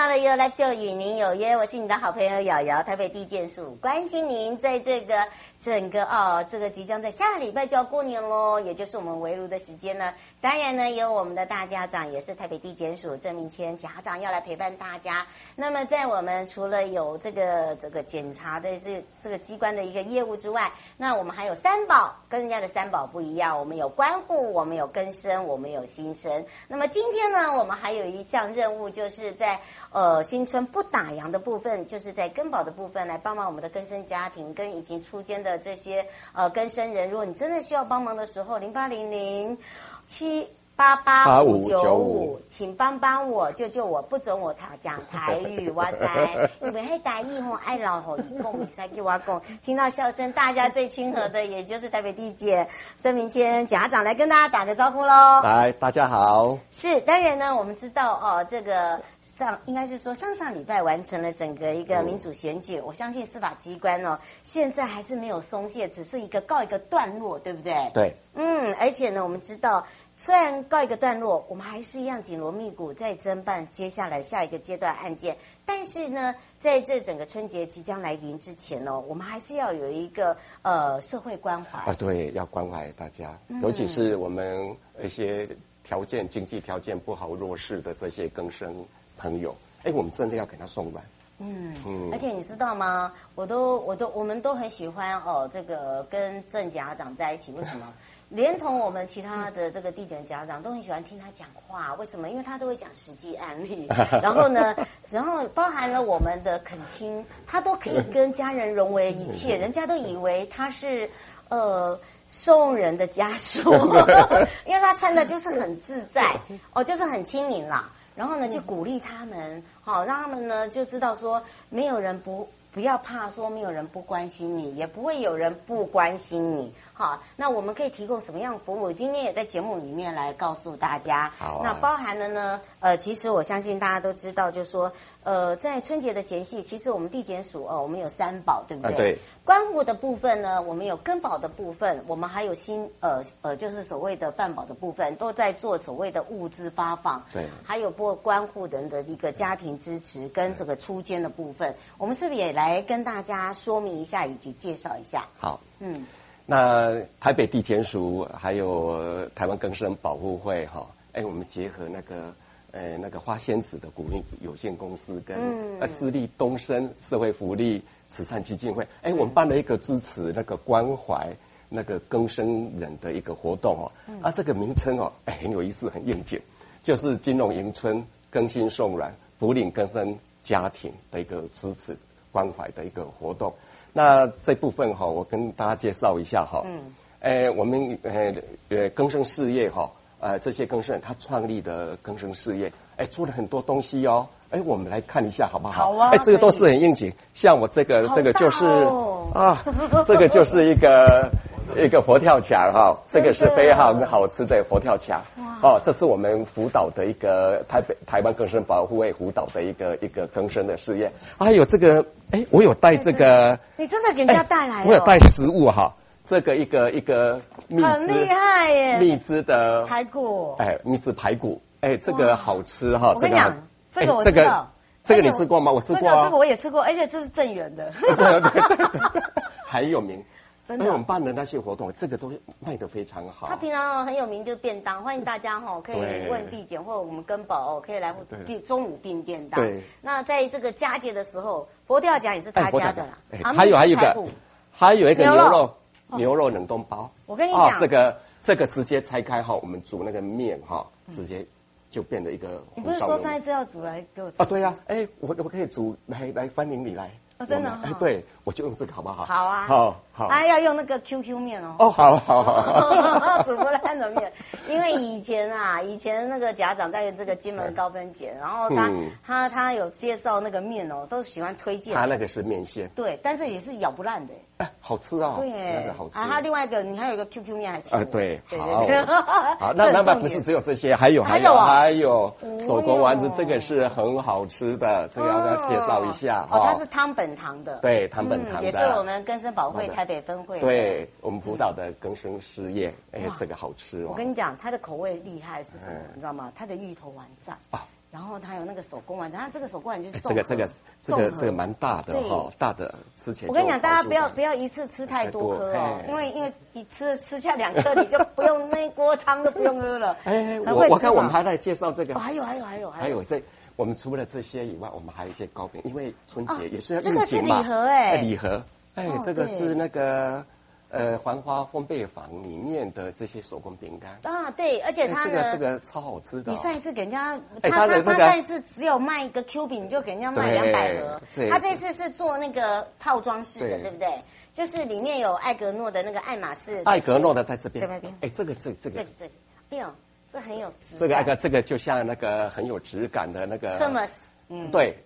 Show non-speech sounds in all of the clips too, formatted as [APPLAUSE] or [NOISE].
到了 Your Live Show 与您有约，我是你的好朋友瑶瑶，台北地检署关心您在这个整个哦，这个即将在下个礼拜就要过年喽，也就是我们围炉的时间呢。当然呢，有我们的大家长，也是台北地检署郑明谦家长要来陪伴大家。那么，在我们除了有这个这个检查的这这个机关的一个业务之外，那我们还有三宝，跟人家的三宝不一样。我们有关护，我们有更生，我们有新生。那么今天呢，我们还有一项任务，就是在呃新春不打烊的部分，就是在根宝的部分来帮忙我们的根生家庭跟已经出监的这些呃更生人。如果你真的需要帮忙的时候，零八零零。七八八五九五，请帮帮我，救救我，不准我讲台语，我在 [LAUGHS] 因为黑台语吼爱老吼，一共比赛给我讲，听到笑声，大家最亲和的，也就是台北地姐郑明谦家长来跟大家打个招呼喽。来，大家好。是，当然呢，我们知道哦，这个上应该是说上上礼拜完成了整个一个民主选举，嗯、我相信司法机关哦，现在还是没有松懈，只是一个告一个段落，对不对？对。嗯，而且呢，我们知道。虽然告一个段落，我们还是一样紧锣密鼓在侦办接下来下一个阶段案件。但是呢，在这整个春节即将来临之前呢，我们还是要有一个呃社会关怀啊，对，要关怀大家，尤其是我们一些条件经济条件不好、弱势的这些更生朋友，哎，我们真的要给他送暖。嗯嗯，而且你知道吗？我都我都我们都很喜欢哦，这个跟郑家长在一起，为什么？连同我们其他的这个地检家长都很喜欢听他讲话，为什么？因为他都会讲实际案例，[LAUGHS] 然后呢，然后包含了我们的恳亲，他都可以跟家人融为一切，人家都以为他是呃送人的家属，[LAUGHS] 因为他穿的就是很自在，[LAUGHS] 哦，就是很亲民啦。然后呢，就鼓励他们，好让他们呢就知道说，没有人不不要怕说没有人不关心你，也不会有人不关心你。好，那我们可以提供什么样的服务？今天也在节目里面来告诉大家。好、啊，那包含了呢，呃，其实我相信大家都知道，就是说，呃，在春节的前夕，其实我们地检署哦，我们有三保，对不对？啊、对。关护的部分呢，我们有更保的部分，我们还有新呃呃，就是所谓的饭保的部分，都在做所谓的物资发放。对。还有拨关护人的一个家庭支持跟这个出监的部分，我们是不是也来跟大家说明一下以及介绍一下？好，嗯。那台北地检署还有台湾更生保护会哈，哎，我们结合那个呃那个花仙子的股份有限公司跟呃私立东升社会福利慈善基金会，哎，我们办了一个支持那个关怀那个更生人的一个活动哦，啊，这个名称哦，哎，很有意思，很应景，就是金融迎春更新送暖福领更生家庭的一个支持关怀的一个活动。那这部分哈，我跟大家介绍一下哈。嗯。诶，我们呃呃更生事业哈，呃这些更生人他创立的更生事业，哎做了很多东西哦。哎我们来看一下好不好？好啊。哎这个都是很应景，像我这个这个就是啊，这个就是一个。[LAUGHS] 一个佛跳墙哈，这个是非常好吃的佛跳墙。哦，这是我们辅导的一个台北台湾更生保护会辅导的一个一个更生的事业。还有这个，哎，我有带这个，你真的给人家带来了？我有带食物哈，这个一个一个蜜汁，很厉害耶，蜜汁的排骨，哎，蜜汁排骨，哎，这个好吃哈。我跟你讲，这个我这个这个你吃过吗？我吃过，这个我也吃过，而且这是正源的，[LAUGHS] [LAUGHS] 很有名。因为我们办的那些活动，这个都卖得非常好。他平常很有名，就是便当，欢迎大家哈，可以问地检或者我们跟宝哦，可以来中午订便当。对。那在这个佳节的时候，佛跳墙也是他家的啦。还有还有一个，还有一个牛肉牛肉冷冻包。我跟你讲，这个这个直接拆开哈，我们煮那个面哈，直接就变得一个。你不是说上一次要煮来给我吃？啊，对呀，哎，我我可以煮来来欢迎你来。哦，真的、哦哎，对，我就用这个好不好？好啊，好好。啊，要用那个 QQ 面哦。哦，好好好。[LAUGHS] 煮不烂的面，因为以前啊，以前那个家长在这个金门高分节，然后他、嗯、他他有介绍那个面哦，都喜欢推荐。他那个是面线。对，但是也是咬不烂的。哎，好吃哦。对，那个好吃。啊，他另外一个，你还有一个 QQ 面还吃。啊，对，好。好，那 [LAUGHS] 那不是只有这些，还有还有还有手工丸子，这个是很好吃的，这个要跟他介绍一下。哦，它是汤本堂的。对，汤本堂的。也是我们根生宝会台北分会。对，我们辅导的根生事业，哎，这个好吃哦。我跟你讲，它的口味厉害是什么？你知道吗？它的芋头丸酱啊。然后它有那个手工丸子，它这个手工丸就是这个这个这个这个蛮大的哈，大的吃起来。我跟你讲，大家不要不要一次吃太多颗哦，因为因为一吃吃下两颗，你就 [LAUGHS] 不用那锅汤都不用喝了。哎，我我看我们还在介绍这个，还有还有还有还有这，我们除了这些以外，我们还有一些糕饼，因为春节也是要这个是礼盒哎，礼盒哎，这个是那个。呃，黄花烘焙坊里面的这些手工饼干啊，对，而且它这个这个超好吃的。你上一次给人家，他他他上一次只有卖一个 Q 饼，你就给人家卖两百盒。他这次是做那个套装式的，对不对？就是里面有艾格诺的那个爱马仕。艾格诺的在这边。在那边。哎，这个这这个。这里这里。哎呦，这很有质。这个那个这个就像那个很有质感的那个。Hermes。嗯。对。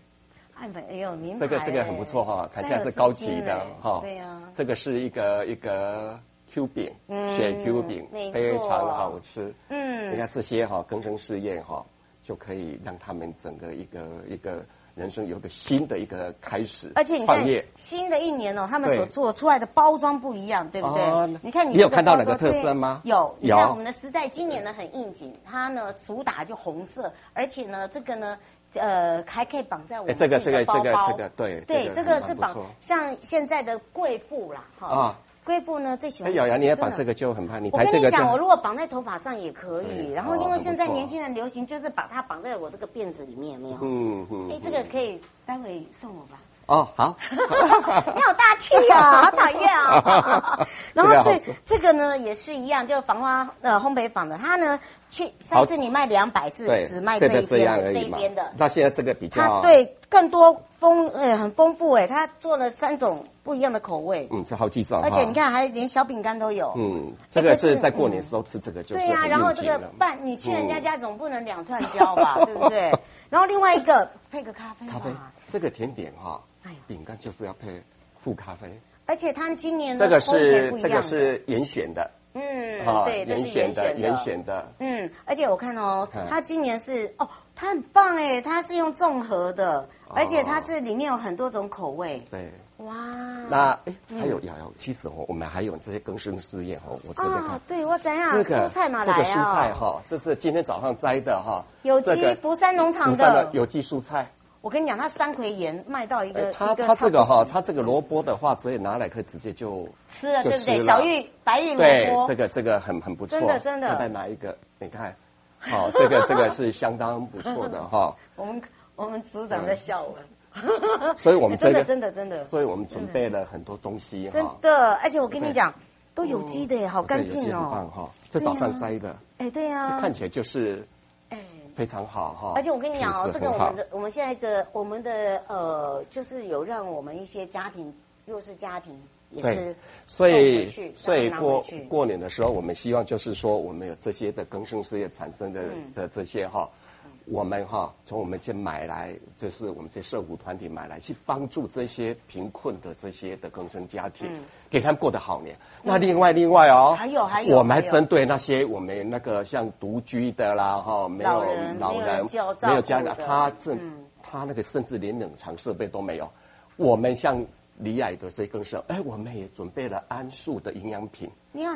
爱美，哎呦，名牌。这个这个很不错哈，看起来是高级的哈。对呀。这个是一个一个。Q 饼，雪 Q 饼，非常好吃。嗯，你看这些哈，更生试验哈，就可以让他们整个一个一个人生有个新的一个开始。而且你看，新的一年哦，他们所做出来的包装不一样，对不对？你看，你有看到哪个特色吗？有，你看我们的时代今年呢很应景，它呢主打就红色，而且呢这个呢呃还可以绑在我们这个这个这个这个对对，这个是绑像现在的贵妇啦哈。贵妇呢最喜欢。哎，瑶瑶，你要绑这个就很怕你。我跟你讲，我如果绑在头发上也可以。然后因为现在年轻人流行，就是把它绑在我这个辫子里面，有没有？嗯嗯。哎，这个可以待会送我吧。哦，好。[LAUGHS] 你好大气哦，[LAUGHS] 好讨厌啊。[LAUGHS] 然后这这个呢也是一样，就防花呃烘焙坊的，它呢去上次你卖两百是只卖这一边的这一边的。那现在这个比较。对，更多丰呃很丰富哎，它做了三种。不一样的口味，嗯，这好几种，而且你看，还连小饼干都有，嗯，这个是在过年时候吃这个就对呀。然后这个拌，你去人家家总不能两串焦吧，对不对？然后另外一个配个咖啡，咖啡这个甜点哈，哎，饼干就是要配附咖啡，而且它今年这个是这个是严选的，嗯，对，严选的严选的，嗯，而且我看哦，它今年是哦，它很棒哎，它是用综合的，而且它是里面有很多种口味，对。哇，那哎，还有瑶瑶，其实哦，我们还有这些更生试验哦，我这边看，对我怎样？这个蔬菜嘛，这个蔬菜哈，这是今天早上摘的哈，有机福山农场的。有机蔬菜。我跟你讲，它三葵盐卖到一个，它它这个哈，它这个萝卜的话，直接拿来可以直接就吃了，对不对？小玉白玉萝卜，对，这个这个很很不错，真的真的。再拿一个，你看，[LAUGHS] 好，这个这个是相当不错的哈。[LAUGHS] 我们我们组长在笑我。[LAUGHS] 所以我们真的真的真的，所以我们准备了很多东西哈。真的，而且我跟你讲，都有机的耶，好干净哦。棒哈，这早上摘的。哎，对呀。看起来就是，哎，非常好哈。而且我跟你讲哦，这个我们的我们现在的我们的呃，就是有让我们一些家庭弱势家庭也是，所以所以过过年的时候，我们希望就是说，我们有这些的更生事业产生的的这些哈。我们哈从我们这买来，就是我们这社福团体买来，去帮助这些贫困的这些的更生家庭，给他们过得好年。那另外另外哦，还有还有，我们还针对那些我们那个像独居的啦哈，没有老人没有家长，他这他那个甚至连冷藏设备都没有，我们像。李矮的这更生，哎，我们也准备了安素的营养品，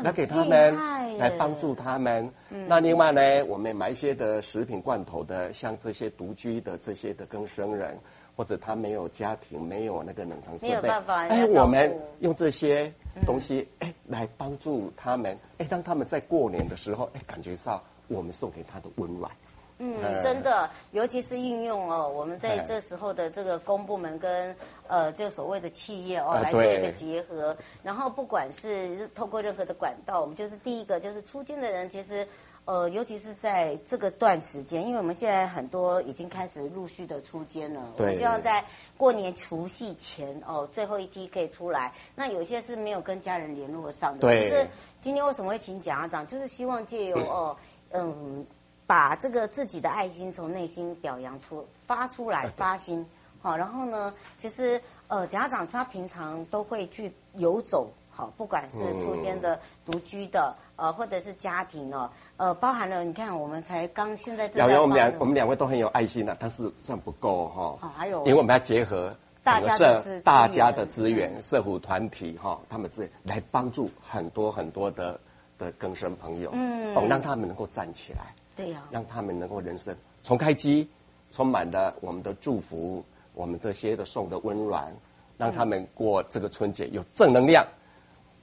来给他们，来帮助他们。嗯、那另外呢，我们买一些的食品罐头的，像这些独居的这些的更生人，或者他没有家庭，没有那个冷藏设备，没有办法，哎，我们用这些东西，哎，来帮助他们，哎，让他们在过年的时候，哎，感觉上我们送给他的温暖。嗯，真的，尤其是运用哦，我们在这时候的这个公部门跟呃，就所谓的企业哦，来做一个结合。然后不管是透过任何的管道，我们就是第一个就是出金的人，其实呃，尤其是在这个段时间，因为我们现在很多已经开始陆续的出监了，对，我希望在过年除夕前哦，最后一批可以出来。那有些是没有跟家人联络上的。对。其实今天为什么会请贾家长，就是希望借由哦，嗯，把这个自己的爱心从内心表扬出发出来发心。好，然后呢，其实呃，贾家长他平常都会去游走，好，不管是出间的、独居的，呃，或者是家庭哦。呃，包含了你看，我们才刚现在这。瑶瑶，我们两我们两位都很有爱心的，但是这样不够哈。哦，还有，因为我们要结合整个社大家的资源、社福团体哈，他们自来帮助很多很多的的更生朋友，嗯，哦，让他们能够站起来，对呀，让他们能够人生重开机，充满了我们的祝福，我们这些的送的温暖，让他们过这个春节有正能量，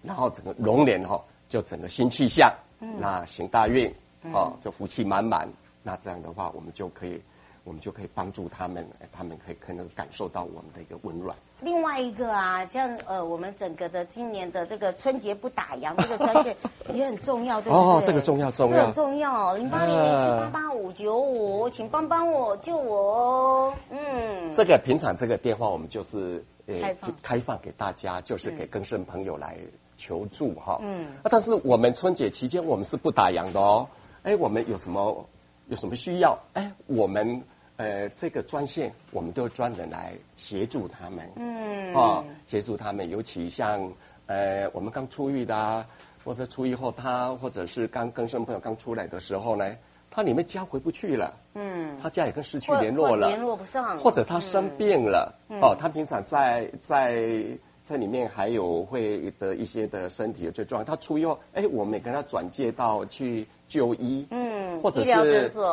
然后整个龙年哈就整个新气象。嗯、那行大运，哦，就福气满满。那这样的话，我们就可以，我们就可以帮助他们，他们可以可能感受到我们的一个温暖。另外一个啊，像呃，我们整个的今年的这个春节不打烊这个专线 [LAUGHS] 也很重要，对不对？哦，这个重要重要，这个重要。零八零零七八八五九五，请帮帮我，救我哦。嗯，这个平常这个电话我们就是呃开放开放给大家，就是给更生朋友来。求助哈，嗯，但是我们春节期间我们是不打烊的哦，哎，我们有什么有什么需要？哎，我们呃这个专线我们都专人来协助他们，嗯，哦，协助他们，尤其像呃我们刚出狱的啊，或者出狱后他或者是刚跟生朋友刚出来的时候呢，他里面家回不去了，嗯，他家也跟失去联络了，联络不上，或者他生病了，嗯、哦，他平常在在。在里面还有会的一些的身体的状况，他出狱后，哎，我们也跟他转介到去就医，嗯，或者是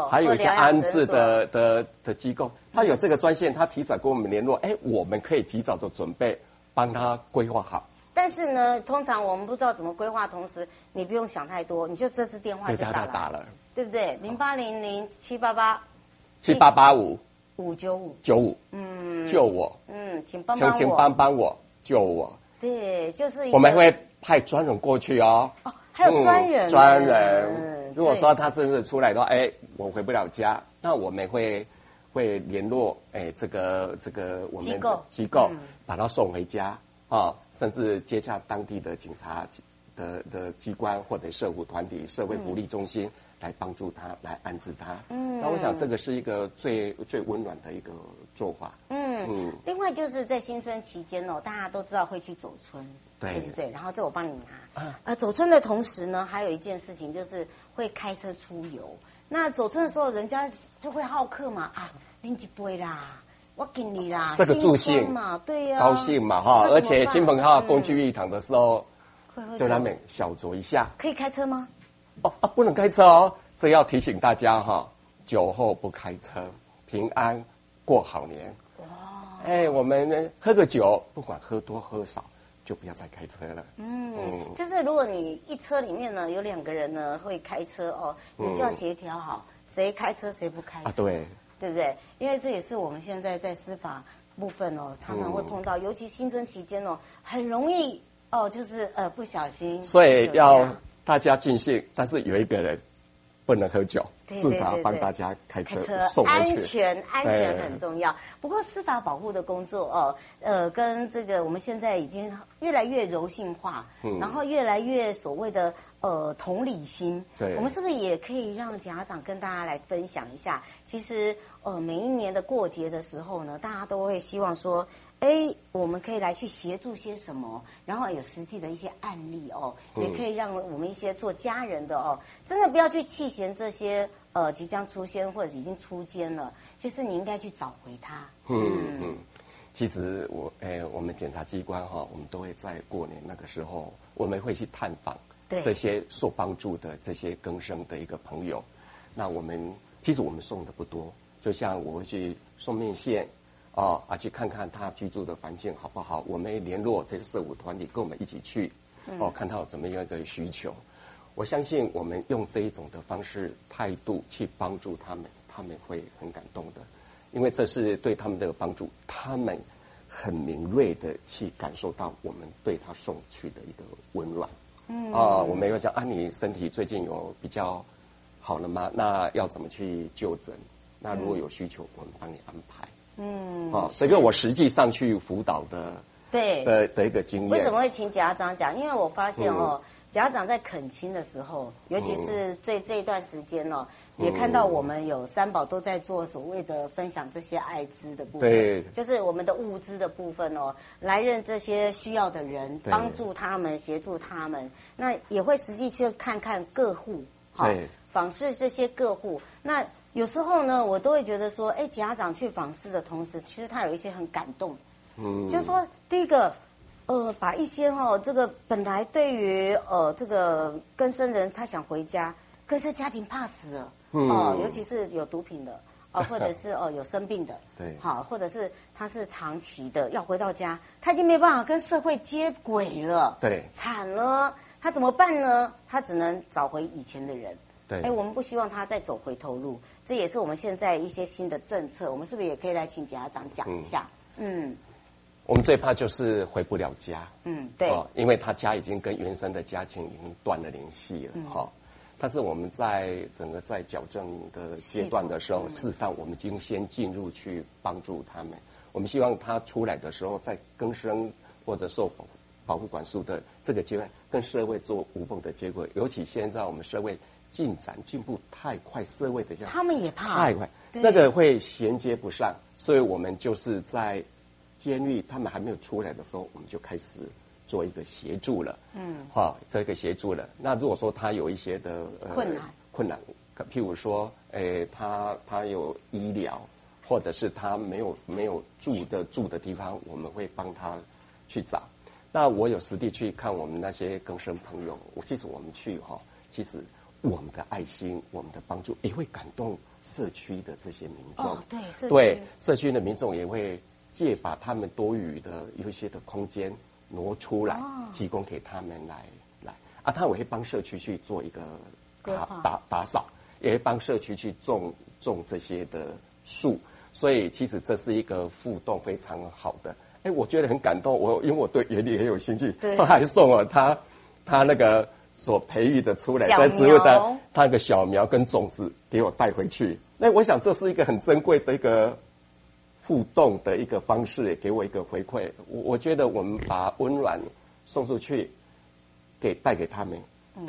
还有一些安置的的的机构，他有这个专线，他提早跟我们联络，哎，我们可以及早的准备，帮他规划好。但是呢，通常我们不知道怎么规划，同时你不用想太多，你就这支电话就打了，打了对不对？零八零零七八八七八八五五九五九五，嗯，救我，嗯，请帮帮我，请帮帮我。救我！对，就是我们会派专人过去哦。哦，还有专人，专人。如果说他真是出来的话，哎，我回不了家，那我们会会联络哎这个这个我们机构。机构，把他送回家啊，甚至接洽当地的警察的的机关或者社会团体、社会福利中心来帮助他，来安置他。嗯，那我想这个是一个最最温暖的一个做法。嗯。嗯，另外就是在新春期间哦，大家都知道会去走春，对对对？然后这我帮你拿。啊，呃，走春的同时呢，还有一件事情就是会开车出游。那走春的时候，人家就会好客嘛，啊，拎几杯啦，我给你啦，这个助兴嘛，对呀，高兴嘛哈，而且亲朋好友共聚一堂的时候，就难免小酌一下。可以开车吗？哦啊，不能开车哦，这要提醒大家哈，酒后不开车，平安过好年。哇哎，我们呢喝个酒，不管喝多喝少，就不要再开车了。嗯，嗯就是如果你一车里面呢有两个人呢会开车哦，你就要协调好谁开车谁不开车。啊，对，对不对？因为这也是我们现在在司法部分哦，常常会碰到，嗯、尤其新春期间哦，很容易哦，就是呃不小心。所以要大家尽兴，但是有一个人。不能喝酒，至少帮大家开车，安全，安全很重要。不过司法保护的工作哦，呃，跟这个我们现在已经越来越柔性化，嗯，然后越来越所谓的呃同理心。对，我们是不是也可以让家长跟大家来分享一下？其实呃，每一年的过节的时候呢，大家都会希望说。哎，我们可以来去协助些什么？然后有实际的一些案例哦，也可以让我们一些做家人的哦，真的不要去弃嫌这些呃即将出监或者已经出监了。其实你应该去找回他。嗯嗯，其实我哎，我们检察机关哈，我们都会在过年那个时候，我们会去探访这些受帮助的这些更生的一个朋友。那我们其实我们送的不多，就像我会去送面线。哦，啊，去看看他居住的环境好不好？我们联络这些社会团体，跟我们一起去，哦，看他有怎么样一个需求。我相信我们用这一种的方式态度去帮助他们，他们会很感动的，因为这是对他们的帮助，他们很敏锐的去感受到我们对他送去的一个温暖。嗯，啊，我们有讲啊，你身体最近有比较好了吗？那要怎么去就诊？那如果有需求，我们帮你安排。嗯，好、哦，这个我实际上去辅导的，对的的一个经验。为什么会请家长讲？因为我发现哦，嗯、家长在恳亲的时候，尤其是这这一段时间哦。也看到我们有三宝都在做所谓的分享这些艾滋的部分，对，就是我们的物资的部分哦，来认这些需要的人，帮助他们，协助他们。那也会实际去看看各户，好，访视这些各户。那有时候呢，我都会觉得说，哎，家长去访视的同时，其实他有一些很感动，嗯，就是说第一个，呃，把一些哈、哦，这个本来对于呃这个更生人他想回家，可是家庭怕死了。嗯、哦，尤其是有毒品的，哦，或者是 [LAUGHS] 哦有生病的，对，好，或者是他是长期的要回到家，他已经没办法跟社会接轨了，对，惨了，他怎么办呢？他只能找回以前的人，对，哎，我们不希望他再走回头路，这也是我们现在一些新的政策，我们是不是也可以来请家长讲一下？嗯，嗯我们最怕就是回不了家，嗯，对，哦，因为他家已经跟原生的家庭已经断了联系了，哈、嗯。但是我们在整个在矫正的阶段的时候，事实上我们已经先进入去帮助他们。我们希望他出来的时候，在更生或者受保保护管束的这个阶段，跟社会做无缝的接轨。尤其现在我们社会进展进步太快，社会的这样他们也怕太快，那个会衔接不上。所以我们就是在监狱他们还没有出来的时候，我们就开始。做一个协助了，嗯，好，做一个协助了。那如果说他有一些的、呃、困难，困难，譬如说，诶，他他有医疗，或者是他没有没有住的住的地方，我们会帮他去找。那我有实地去看我们那些更生朋友，我其实我们去哈，其实我们的爱心，我们的帮助也会感动社区的这些民众，哦、对，社区。对社区的民众也会借把他们多余的有一些的空间。挪出来，提供给他们来来。啊，他也会帮社区去做一个打打打扫，也会帮社区去种种这些的树，所以其实这是一个互动非常好的。哎，我觉得很感动，我因为我对园林很有兴趣，他还送了他他那个所培育的出来的植物的它的小苗跟种子给我带回去。那我想这是一个很珍贵的一个。互动的一个方式，也给我一个回馈。我我觉得我们把温暖送出去，给带给他们，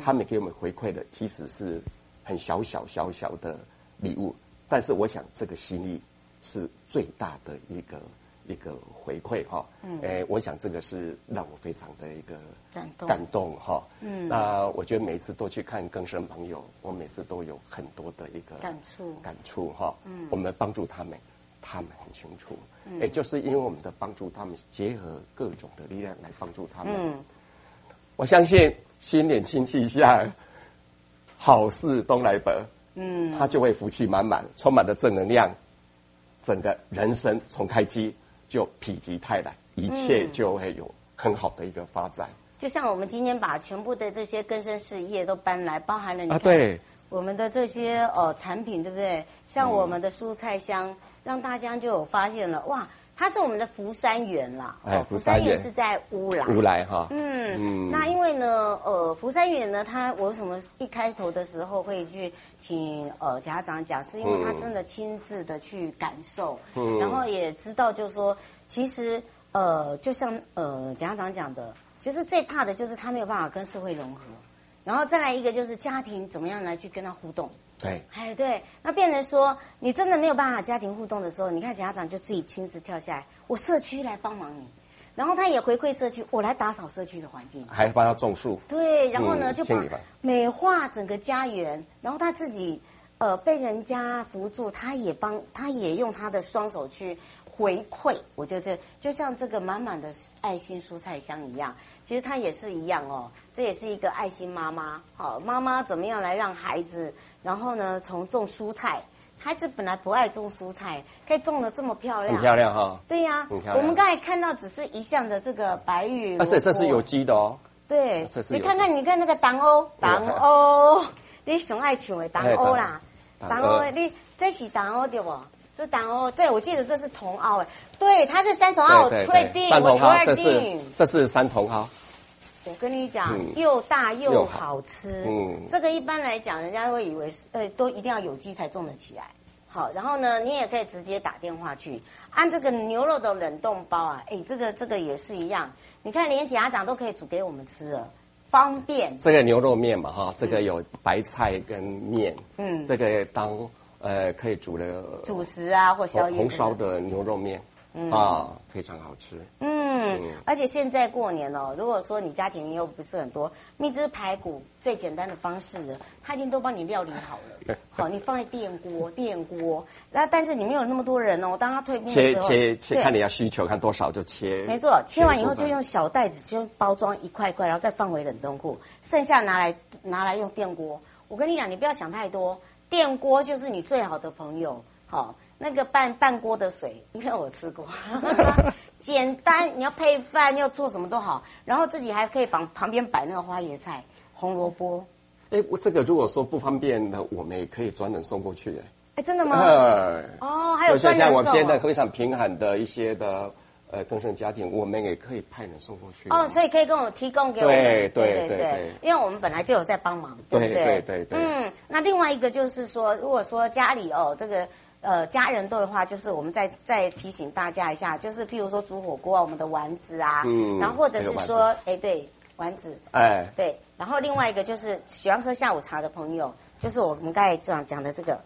他们给我们回馈的，其实是很小小小小的礼物。但是我想这个心意是最大的一个一个回馈哈。嗯。哎，我想这个是让我非常的一个感动感动哈。嗯。那我觉得每次都去看更生朋友，我每次都有很多的一个感触感触哈。嗯。我们帮助他们。他们很清楚，也就是因为我们的帮助，他们结合各种的力量来帮助他们。嗯，我相信新年新气象，好事东来得。嗯，他就会福气满满，充满了正能量，整个人生重开机就否极泰来，一切就会有很好的一个发展。就像我们今天把全部的这些根深事业都搬来，包含了啊，对，我们的这些哦产品，对不对？像我们的蔬菜箱。让大家就有发现了哇，它是我们的福山园啦。哎，福山园是在乌来。乌来哈。嗯嗯。那因为呢，呃，福山园呢，它我为什么一开头的时候会去请呃家长讲，是因为他真的亲自的去感受，嗯，然后也知道就是说，其实呃，就像呃家长讲的，其实最怕的就是他没有办法跟社会融合，然后再来一个就是家庭怎么样来去跟他互动。对，哎，对，那变成说你真的没有办法家庭互动的时候，你看家长就自己亲自跳下来，我社区来帮忙你，然后他也回馈社区，我来打扫社区的环境，还帮他种树，对，然后呢、嗯、就把美化整个家园，然后他自己呃被人家扶助，他也帮，他也用他的双手去回馈，我觉得就像这个满满的爱心蔬菜箱一样，其实他也是一样哦，这也是一个爱心妈妈，好，妈妈怎么样来让孩子。然后呢，从种蔬菜，孩子本来不爱种蔬菜，可以种的这么漂亮，很漂亮哈、哦。对呀、啊，我们刚才看到只是一项的这个白玉，而且这是有机的哦。对，你看看，你看那个党欧，[LAUGHS] 党欧，你熊爱抢的党欧啦，党欧，你这是党欧对不？这党欧，对，我记得这是茼蒿哎，对，它是三茼蒿，我确定，我确定，这是山茼蒿。我跟你讲，嗯、又大又好吃。嗯，这个一般来讲，人家会以为是，呃，都一定要有机才种得起来。好，然后呢，你也可以直接打电话去按这个牛肉的冷冻包啊，哎，这个这个也是一样。你看，连家长都可以煮给我们吃了，方便。这个牛肉面嘛，哈，这个有白菜跟面，嗯，这个当呃可以煮的主食啊，或宵夜红烧的牛肉面。嗯、啊，非常好吃。嗯，嗯，而且现在过年哦，如果说你家庭又不是很多，蜜汁排骨最简单的方式，他已经都帮你料理好了。[LAUGHS] 好，你放在电锅，电锅。那但是你没有那么多人哦，当他退冰的时候，切切切，看你要需求，看多少就切。没错，切完以后就用小袋子就包装一块一块，然后再放回冷冻库，剩下拿来拿来用电锅。我跟你讲，你不要想太多，电锅就是你最好的朋友。好。那个半半锅的水，因为我吃过，[LAUGHS] 简单。你要配饭，要做什么都好，然后自己还可以旁旁边摆那个花椰菜、红萝卜。哎，我这个如果说不方便的，我们也可以专人送过去。哎，真的吗？呃、哦，还有专人送。像我们现在非常贫寒的一些的呃更生家庭，我们也可以派人送过去。哦，所以可以跟我提供给我们。对对对对，对，因为我们本来就有在帮忙，对不对？对对对，对。嗯，那另外一个就是说，如果说家里哦这个。呃，家人多的话，就是我们再再提醒大家一下，就是譬如说煮火锅啊，我们的丸子啊，嗯，然后或者是说，哎，对，丸子，哎，对，然后另外一个就是喜欢喝下午茶的朋友，就是我们刚才讲讲的这个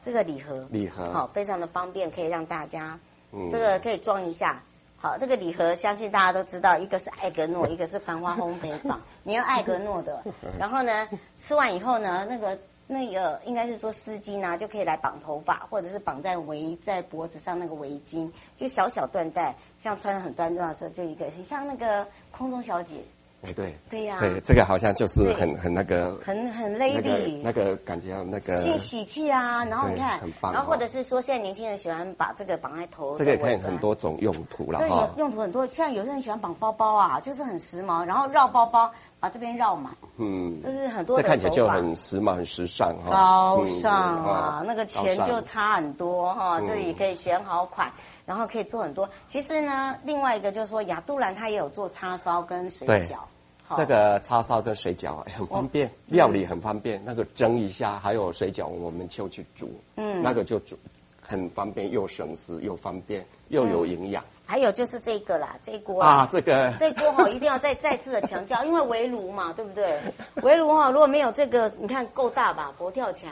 这个礼盒，礼盒，好，非常的方便，可以让大家，嗯，这个可以装一下，好，这个礼盒相信大家都知道，一个是艾格诺，[LAUGHS] 一个是繁花烘焙坊，你要艾格诺的，然后呢，吃完以后呢，那个。那个应该是说丝巾啊，就可以来绑头发，或者是绑在围在脖子上那个围巾，就小小缎带，像穿的很端庄的时候，就一个，像那个空中小姐。哎，对，对呀、啊，对，这个好像就是很很那个，很很 lady，那个、那个感觉那个，喜喜气啊，然后你看，很棒，然后或者是说现在年轻人喜欢把这个绑在头，这个可以很多种用途了哈，这个用途很多，像有些人喜欢绑包包啊，就是很时髦，然后绕包包。把这边绕满，嗯，这是很多的这看起来就很时髦、很时尚哈。高尚啊，嗯、那个钱就差很多哈。嗯、这里可以选好款，然后可以做很多。其实呢，另外一个就是说，亚杜兰它也有做叉烧跟水饺。好这个叉烧跟水饺很方便，料理很方便。那个蒸一下，还有水饺，我们就去煮，嗯，那个就煮很方便，又省时又方便，又有营养。嗯还有就是这个啦，这锅啊，这个这锅哈，一定要再 [LAUGHS] 再次的强调，因为围炉嘛，对不对？[LAUGHS] 围炉哈，如果没有这个，你看够大吧？佛跳墙，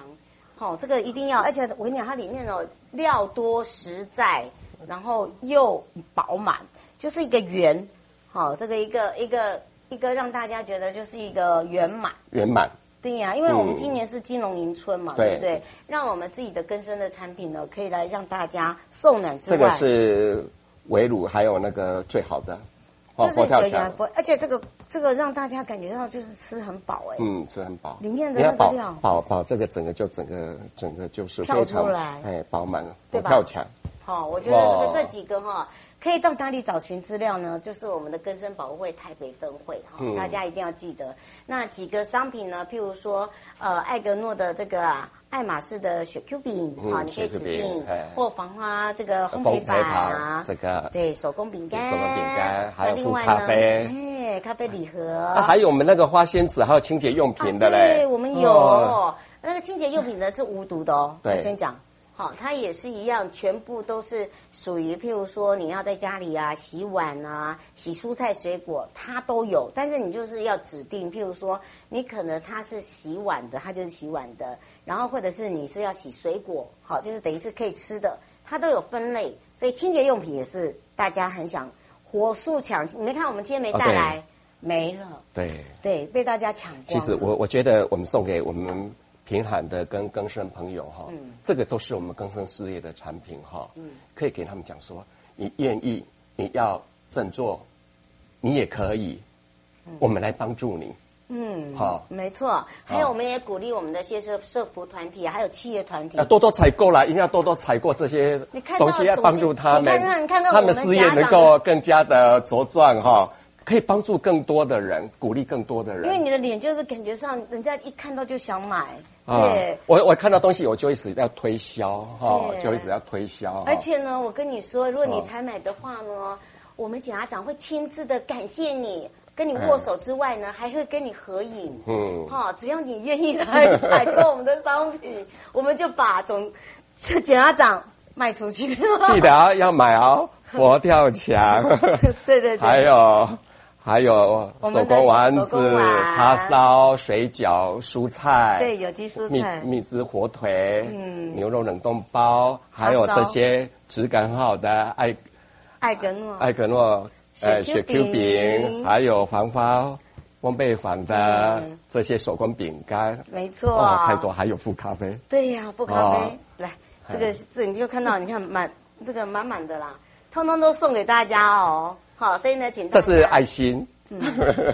好，这个一定要，而且我跟你讲，它里面哦料多实在，然后又饱满，就是一个圆，好，这个一个一个一个让大家觉得就是一个圆满圆满。对呀、啊，因为我们今年是金龙迎春嘛，嗯、对不对？让我们自己的根生的产品呢，可以来让大家受暖之外，这个是。围炉还有那个最好的，就是佛跳墙，而且这个这个让大家感觉到就是吃很饱哎，嗯，吃很饱，里面的那个料饱饱，这个整个就整个整个就是跳出来，哎，饱满了，佛跳墙。好，我觉得这个这几个哈，可以到哪里找寻资料呢？就是我们的根生保护会台北分会哈，大家一定要记得那几个商品呢，譬如说呃艾格诺的这个。爱马仕的雪 Q 饼啊，你可以指定或防花这个烘焙板啊，这个。对手工饼干，手工饼干，还有附咖啡，哎，咖啡礼盒，啊，还有我们那个花仙子，还有清洁用品的嘞，对，我们有。那个清洁用品呢是无毒的哦，对，先讲。好，它也是一样，全部都是属于，譬如说你要在家里啊洗碗啊、洗蔬菜水果，它都有。但是你就是要指定，譬如说你可能它是洗碗的，它就是洗碗的。然后或者是你是要洗水果，好，就是等于是可以吃的，它都有分类。所以清洁用品也是大家很想火速抢。你没看我们今天没带来，没了。对对，被大家抢光。其实我我觉得我们送给我们。贫寒的跟更生朋友哈，嗯、这个都是我们更生事业的产品哈，嗯、可以给他们讲说，你愿意，你要振作，你也可以，嗯、我们来帮助你，嗯，好，没错，还有我们也鼓励我们的些社社服团体，还有企业团体，多多采购啦，一定要多多采购这些东西，要帮助他们，他们事业能够更加的茁壮哈。可以帮助更多的人，鼓励更多的人。因为你的脸就是感觉上，人家一看到就想买。啊、对，我我看到东西，我就一直要推销哈，对就一直要推销。而且呢，我跟你说，如果你采买的话呢，哦、我们检察长会亲自的感谢你，跟你握手之外呢，还会跟你合影。嗯，哈，只要你愿意来采购我们的商品，[LAUGHS] 我们就把总检察长卖出去。记得啊，要买哦，[LAUGHS] 佛跳墙。对对对，还有。还有手工丸子、叉烧、水饺、蔬菜，对，有机蔬菜、蜜蜜汁火腿、嗯，牛肉冷冻包，还有这些质感很好的艾艾格诺、艾格诺呃雪 Q 饼，还有黄花烘焙坊的这些手工饼干，没错，哦，太多，还有富咖啡，对呀，富咖啡，来，这个这你就看到，你看满这个满满的啦，通通都送给大家哦。好，所以呢，请这是爱心。嗯，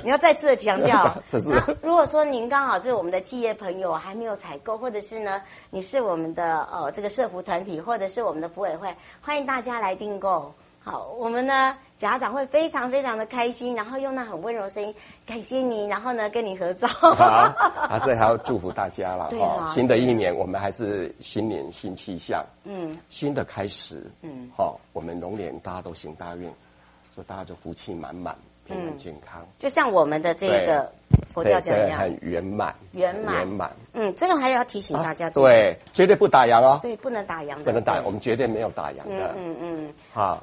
你要再次的强调。[LAUGHS] 这是。如果说您刚好是我们的企业朋友，还没有采购，或者是呢，你是我们的呃这个社福团体，或者是我们的服委会，欢迎大家来订购。好，我们呢，家长会非常非常的开心，然后用那很温柔的声音感谢你，然后呢跟你合照。好，[LAUGHS] 还是还要祝福大家了。对啊。新的一年，我们还是新年新气象。嗯。新的开始。嗯。好，我们龙年大家都行大运。祝大家就福气满满，平安健康。就像我们的这个佛教讲一样，很圆满，圆满，圆满。嗯，这个还要提醒大家，对，绝对不打烊哦。对，不能打烊的，不能打，我们绝对没有打烊的。嗯嗯。好，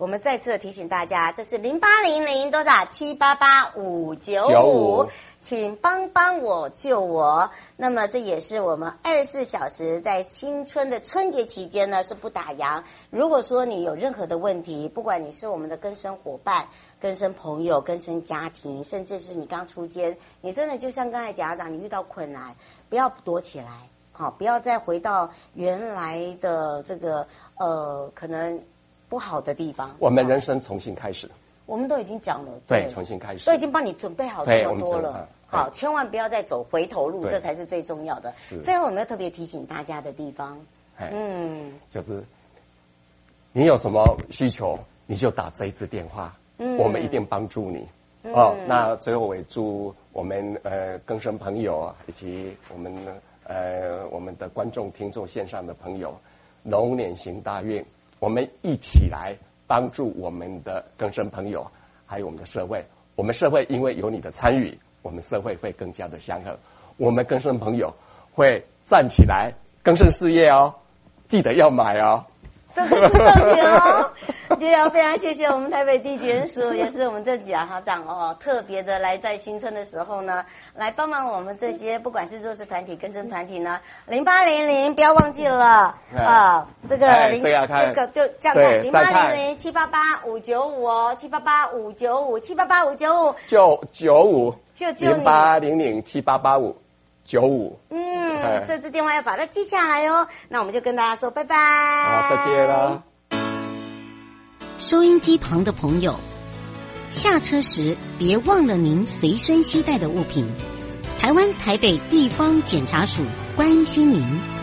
我们再次提醒大家，这是零八零零多少七八八五九五。请帮帮我救我。那么这也是我们二十四小时在新春的春节期间呢，是不打烊。如果说你有任何的问题，不管你是我们的更生伙伴、更生朋友、更生家庭，甚至是你刚出监，你真的就像刚才家长，你遇到困难，不要躲起来，好，不要再回到原来的这个呃可能不好的地方。我们人生重新开始。我们都已经讲了，对，重新开始，都已经帮你准备好这么多了。好，千万不要再走回头路，这才是最重要的。最后，我们要特别提醒大家的地方，嗯，就是你有什么需求，你就打这一次电话，嗯，我们一定帮助你。哦，那最后我也祝我们呃更生朋友以及我们呃我们的观众听众线上的朋友，龙年行大运，我们一起来。帮助我们的更生朋友，还有我们的社会。我们社会因为有你的参与，我们社会会更加的祥和。我们更生朋友会站起来，更生事业哦，记得要买哦。这是重点哦，就要非常谢谢我们台北地检署，[LAUGHS] 也是我们这检察长哦，特别的来在新春的时候呢，来帮忙我们这些不管是弱势团体、更生团体呢，零八零零不要忘记了啊，这个零这个就这样看零八零零七八八五九五哦，七八八五九五七八八五九五。九九五。就零八零零七八八五九五嗯。嗯，这支电话要把它记下来哦。那我们就跟大家说拜拜。好，再见啦。收音机旁的朋友，下车时别忘了您随身携带的物品。台湾台北地方检察署关心您。